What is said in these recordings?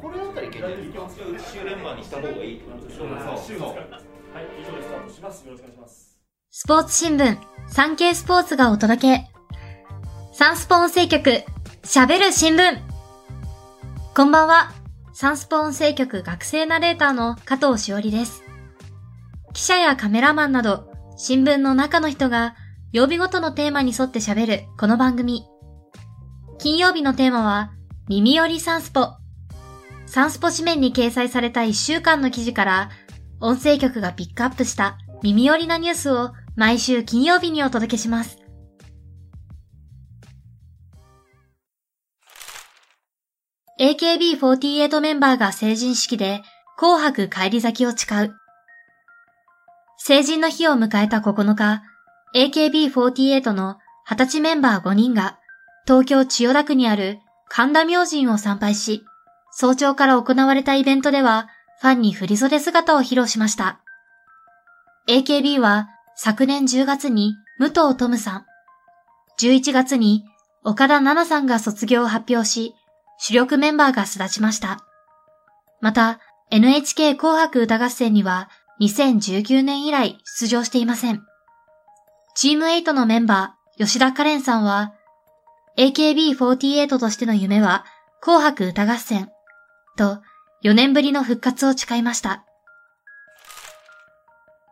これだったらいけないですか週連番にした方がいいってことでしょ週ですかはい以上でスタートしますよ。ろしくお願いしますスポーツ新聞、サンケイスポーツがお届け。サンスポ音声局、喋る新聞。こんばんは。サンスポ音声局学生ナレーターの加藤しおりです。記者やカメラマンなど、新聞の中の人が曜日ごとのテーマに沿って喋るこの番組。金曜日のテーマは、耳寄りサンスポ。サンスポ紙面に掲載された1週間の記事から、音声局がピックアップした耳寄りなニュースを毎週金曜日にお届けします。AKB48 メンバーが成人式で紅白帰り咲きを誓う。成人の日を迎えた9日、AKB48 の20歳メンバー5人が東京千代田区にある神田明神を参拝し、早朝から行われたイベントではファンに振り袖姿を披露しました。AKB は昨年10月に武藤トムさん、11月に岡田奈々さんが卒業を発表し、主力メンバーが巣立ちました。また、NHK 紅白歌合戦には2019年以来出場していません。チーム8のメンバー、吉田カレンさんは、AKB48 としての夢は紅白歌合戦と4年ぶりの復活を誓いました。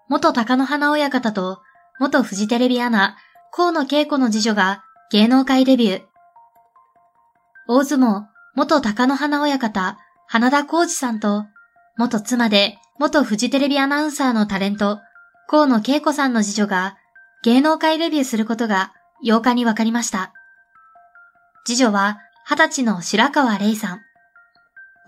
元高野花親方と元フジテレビアナ、河野恵子の次女が芸能界デビュー。大相撲、元高野花親方、花田浩二さんと、元妻で元フジテレビアナウンサーのタレント、河野恵子さんの次女が芸能界デビューすることが8日に分かりました。次女は20歳の白川玲さん。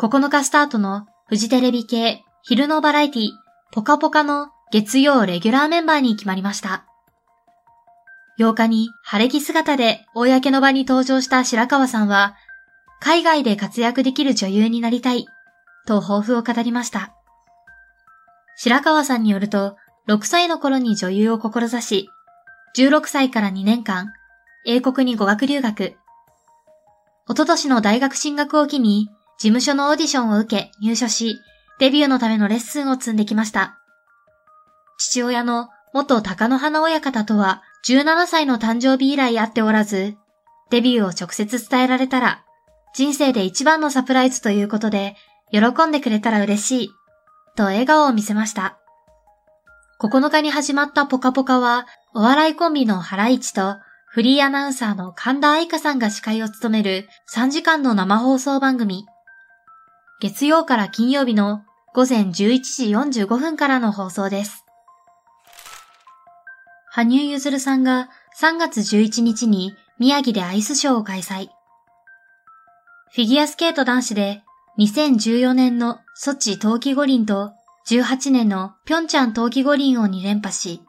9日スタートのフジテレビ系昼のバラエティポカポカの月曜レギュラーメンバーに決まりました。8日に晴れ着姿で公の場に登場した白川さんは、海外で活躍できる女優になりたい、と抱負を語りました。白川さんによると、6歳の頃に女優を志し、16歳から2年間、英国に語学留学。おととしの大学進学を機に、事務所のオーディションを受け入所し、デビューのためのレッスンを積んできました。父親の元高野花親方とは17歳の誕生日以来会っておらず、デビューを直接伝えられたら、人生で一番のサプライズということで、喜んでくれたら嬉しい、と笑顔を見せました。9日に始まったポカポカは、お笑いコンビのハライチと、フリーアナウンサーの神田愛花さんが司会を務める3時間の生放送番組。月曜から金曜日の午前11時45分からの放送です。羽生結弦さんが3月11日に宮城でアイスショーを開催。フィギュアスケート男子で2014年のソチ冬季五輪と18年のピョンチャン冬季五輪を2連覇し、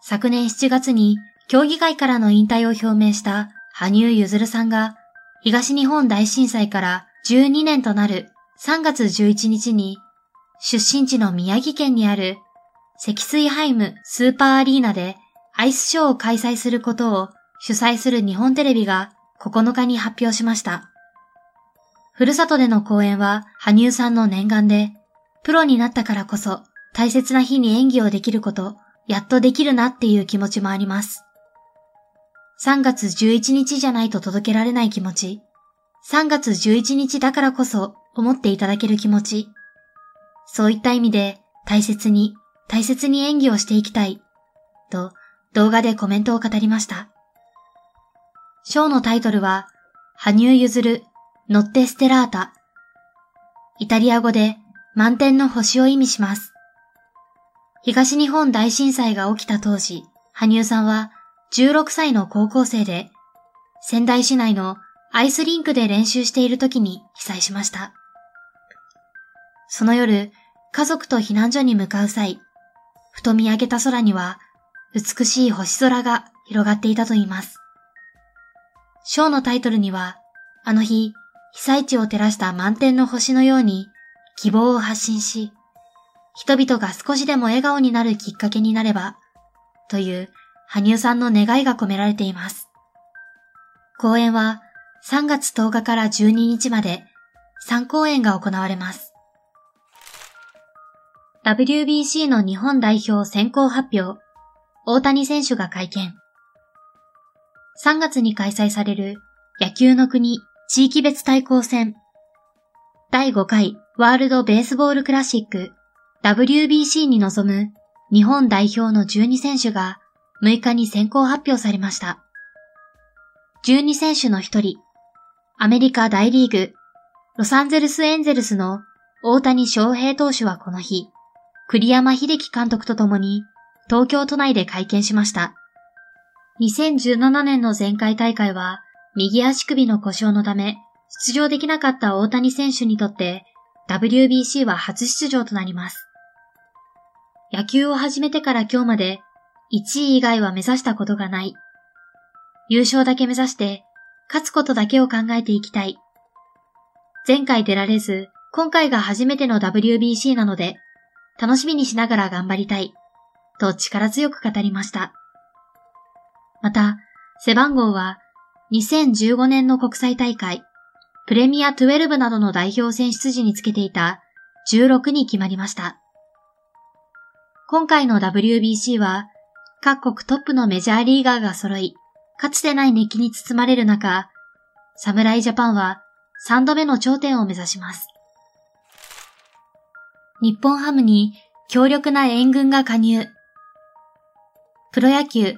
昨年7月に競技会からの引退を表明した羽生結弦さんが東日本大震災から12年となる3月11日に出身地の宮城県にある積水ハイムスーパーアリーナでアイスショーを開催することを主催する日本テレビが9日に発表しました。ふるさとでの公演は羽生さんの念願で、プロになったからこそ大切な日に演技をできること、やっとできるなっていう気持ちもあります。3月11日じゃないと届けられない気持ち、3月11日だからこそ思っていただける気持ち、そういった意味で大切に、大切に演技をしていきたい、と動画でコメントを語りました。ショーのタイトルは、羽生結弦ノッテステラータ。イタリア語で満天の星を意味します。東日本大震災が起きた当時、羽生さんは16歳の高校生で、仙台市内のアイスリンクで練習している時に被災しました。その夜、家族と避難所に向かう際、ふと見上げた空には美しい星空が広がっていたといいます。ショーのタイトルには、あの日、被災地を照らした満天の星のように希望を発信し、人々が少しでも笑顔になるきっかけになれば、という羽生さんの願いが込められています。公演は3月10日から12日まで3公演が行われます。WBC の日本代表選考発表、大谷選手が会見。3月に開催される野球の国地域別対抗戦第5回ワールドベースボールクラシック WBC に臨む日本代表の12選手が6日に先行発表されました。12選手の一人、アメリカ大リーグ、ロサンゼルスエンゼルスの大谷翔平投手はこの日、栗山秀樹監督と共に東京都内で会見しました。2017年の前回大会は右足首の故障のため出場できなかった大谷選手にとって WBC は初出場となります。野球を始めてから今日まで1位以外は目指したことがない。優勝だけ目指して勝つことだけを考えていきたい。前回出られず、今回が初めての WBC なので、楽しみにしながら頑張りたい。と力強く語りました。また、背番号は2015年の国際大会、プレミア12などの代表選出時につけていた16に決まりました。今回の WBC は各国トップのメジャーリーガーが揃い、かつてない熱気に包まれる中、侍ジャパンは3度目の頂点を目指します。日本ハムに強力な援軍が加入。プロ野球、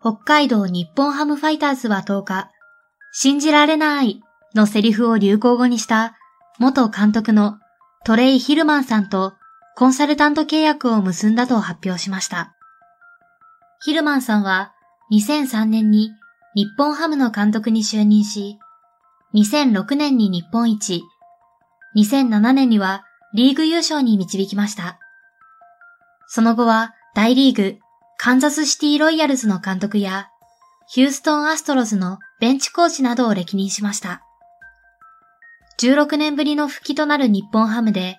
北海道日本ハムファイターズは10日、信じられないのセリフを流行語にした元監督のトレイ・ヒルマンさんとコンサルタント契約を結んだと発表しました。ヒルマンさんは2003年に日本ハムの監督に就任し、2006年に日本一、2007年にはリーグ優勝に導きました。その後は大リーグカンザスシティロイヤルズの監督やヒューストンアストロズのベンチコーチなどを歴任しました。16年ぶりの復帰となる日本ハムで、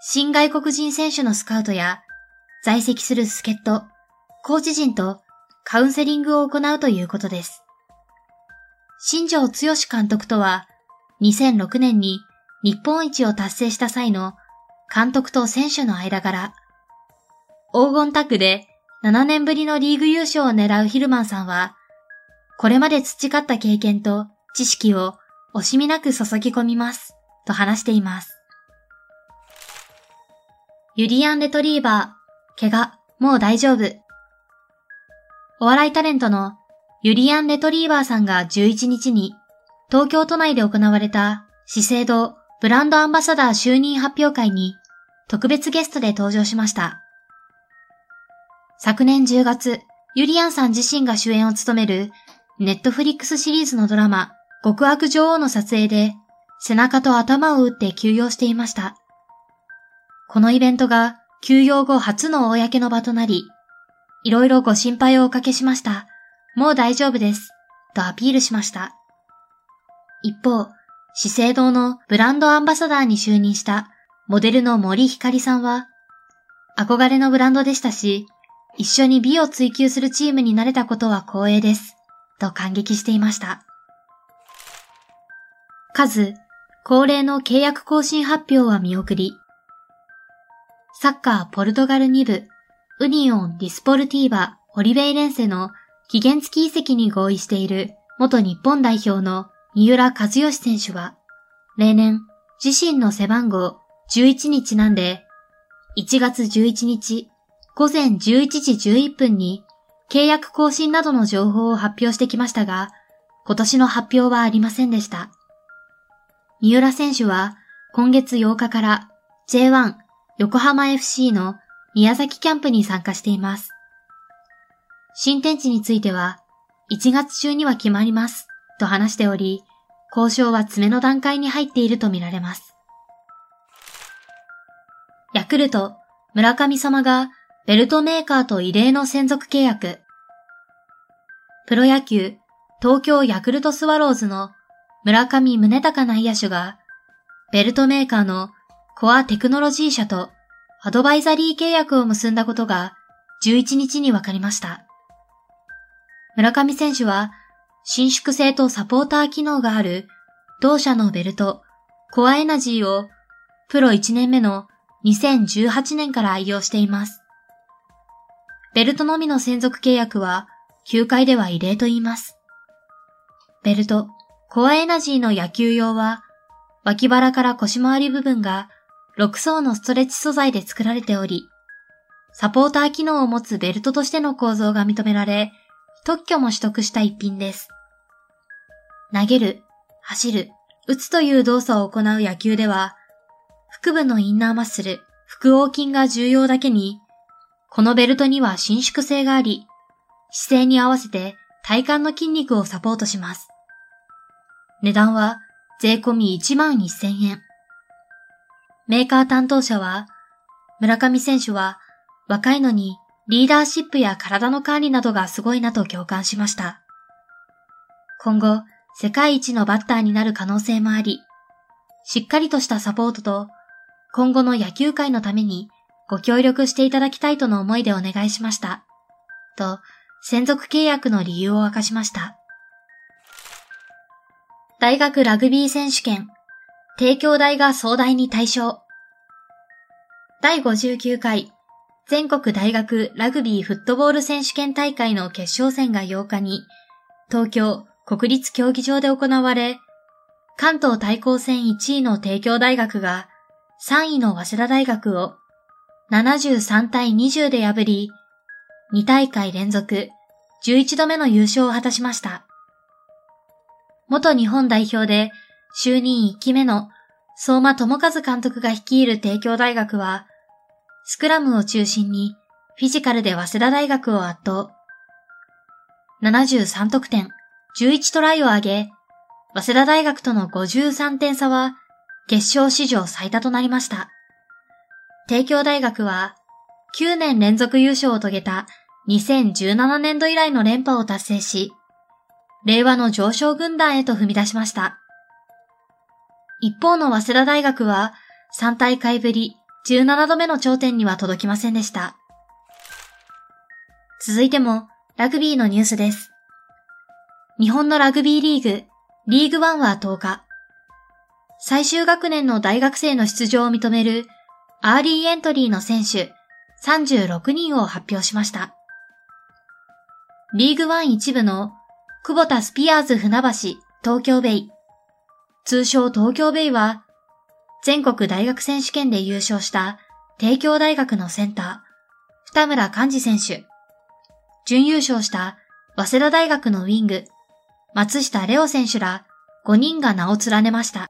新外国人選手のスカウトや、在籍する助っ人、コーチ陣とカウンセリングを行うということです。新庄剛志監督とは、2006年に日本一を達成した際の監督と選手の間柄、黄金タッグで7年ぶりのリーグ優勝を狙うヒルマンさんは、これまで培った経験と知識を惜しみなく注ぎ込みます、と話しています。ユリアン・レトリーバー、怪我、もう大丈夫。お笑いタレントのユリアン・レトリーバーさんが11日に東京都内で行われた資生堂ブランドアンバサダー就任発表会に特別ゲストで登場しました。昨年10月、ユリアンさん自身が主演を務めるネットフリックスシリーズのドラマ極悪女王の撮影で背中と頭を打って休養していました。このイベントが休養後初の公の場となり、いろいろご心配をおかけしました。もう大丈夫です。とアピールしました。一方、資生堂のブランドアンバサダーに就任したモデルの森ひかりさんは、憧れのブランドでしたし、一緒に美を追求するチームになれたことは光栄です。と感激していました。数、恒例の契約更新発表は見送り、サッカーポルトガル2部、ウニオン・ディスポルティーバ・オリベイレンセの期限付き移籍に合意している元日本代表の三浦和義選手は、例年自身の背番号11にちなんで、1月11日午前11時11分に契約更新などの情報を発表してきましたが、今年の発表はありませんでした。三浦選手は今月8日から J1 横浜 FC の宮崎キャンプに参加しています。新天地については1月中には決まりますと話しており、交渉は詰めの段階に入っているとみられます。ヤクルト、村上様がベルトメーカーと異例の専属契約。プロ野球、東京ヤクルトスワローズの村上宗隆内野手が、ベルトメーカーのコアテクノロジー社とアドバイザリー契約を結んだことが11日に分かりました。村上選手は伸縮性とサポーター機能がある同社のベルトコアエナジーをプロ1年目の2018年から愛用しています。ベルトのみの専属契約は球界では異例と言います。ベルト、コアエナジーの野球用は脇腹から腰回り部分が6層のストレッチ素材で作られており、サポーター機能を持つベルトとしての構造が認められ、特許も取得した一品です。投げる、走る、打つという動作を行う野球では、腹部のインナーマッスル、腹横筋が重要だけに、このベルトには伸縮性があり、姿勢に合わせて体幹の筋肉をサポートします。値段は税込み1万1000円。メーカー担当者は、村上選手は若いのにリーダーシップや体の管理などがすごいなと共感しました。今後、世界一のバッターになる可能性もあり、しっかりとしたサポートと、今後の野球界のためにご協力していただきたいとの思いでお願いしました。と、専属契約の理由を明かしました。大学ラグビー選手権、帝京大が総大に対象。第59回全国大学ラグビーフットボール選手権大会の決勝戦が8日に東京国立競技場で行われ、関東対抗戦1位の帝京大学が3位の早稲田大学を73対20で破り、2大会連続11度目の優勝を果たしました。元日本代表で就任1期目の相馬智和監督が率いる帝京大学は、スクラムを中心にフィジカルで早稲田大学を圧倒。73得点、11トライを挙げ、早稲田大学との53点差は決勝史上最多となりました。帝京大学は9年連続優勝を遂げた2017年度以来の連覇を達成し、令和の上昇軍団へと踏み出しました。一方の早稲田大学は3大会ぶり17度目の頂点には届きませんでした。続いてもラグビーのニュースです。日本のラグビーリーグ、リーグワンは10日、最終学年の大学生の出場を認めるアーリーエントリーの選手36人を発表しました。リーグワン一部のクボタスピアーズ船橋東京ベイ、通称東京ベイは全国大学選手権で優勝した帝京大学のセンター、二村寛治選手。準優勝した早稲田大学のウィング、松下レオ選手ら5人が名を連ねました。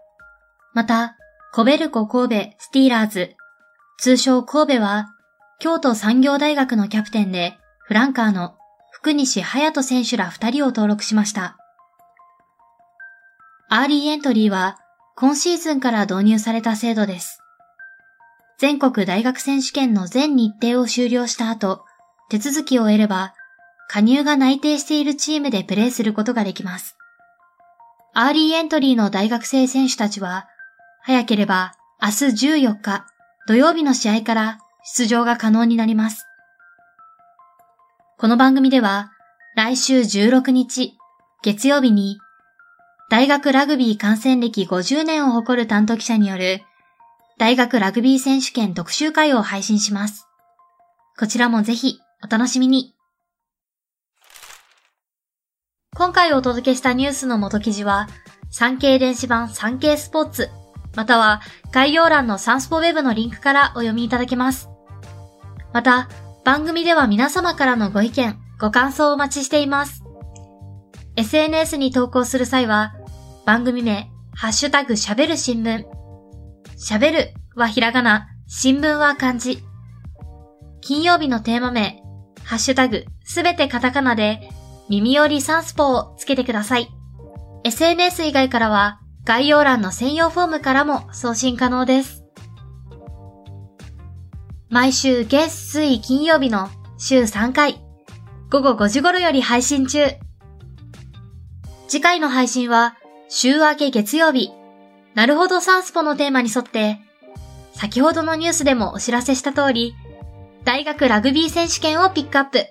また、コベルコ神戸スティーラーズ、通称神戸は、京都産業大学のキャプテンで、フランカーの福西隼人選手ら2人を登録しました。アーリーエントリーは、今シーズンから導入された制度です。全国大学選手権の全日程を終了した後、手続きを経れば、加入が内定しているチームでプレーすることができます。アーリーエントリーの大学生選手たちは、早ければ明日14日土曜日の試合から出場が可能になります。この番組では、来週16日月曜日に大学ラグビー観戦歴50年を誇る担当記者による大学ラグビー選手権特集会を配信します。こちらもぜひお楽しみに。今回お届けしたニュースの元記事は、産経電子版産経スポーツ、または概要欄のサンスポウェブのリンクからお読みいただけます。また、番組では皆様からのご意見、ご感想をお待ちしています。SNS に投稿する際は、番組名、ハッシュタグ喋る新聞。喋るはひらがな、新聞は漢字。金曜日のテーマ名、ハッシュタグすべてカタカナで、耳よりサンスポーをつけてください。SNS 以外からは、概要欄の専用フォームからも送信可能です。毎週月水金曜日の週3回、午後5時頃より配信中。次回の配信は週明け月曜日、なるほどサンスポのテーマに沿って、先ほどのニュースでもお知らせした通り、大学ラグビー選手権をピックアップ。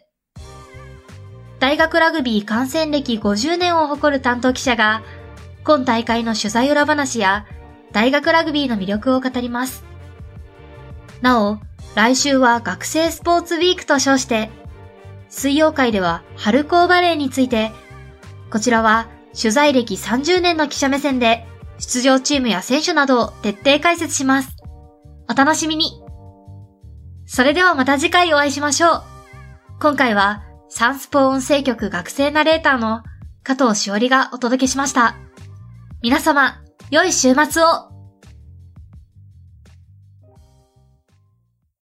大学ラグビー観戦歴50年を誇る担当記者が、今大会の取材裏話や、大学ラグビーの魅力を語ります。なお、来週は学生スポーツウィークと称して、水曜会では春高バレーについて、こちらは取材歴30年の記者目線で出場チームや選手などを徹底解説します。お楽しみにそれではまた次回お会いしましょう。今回はサンスポ音声局学生ナレーターの加藤しおりがお届けしました。皆様、良い週末を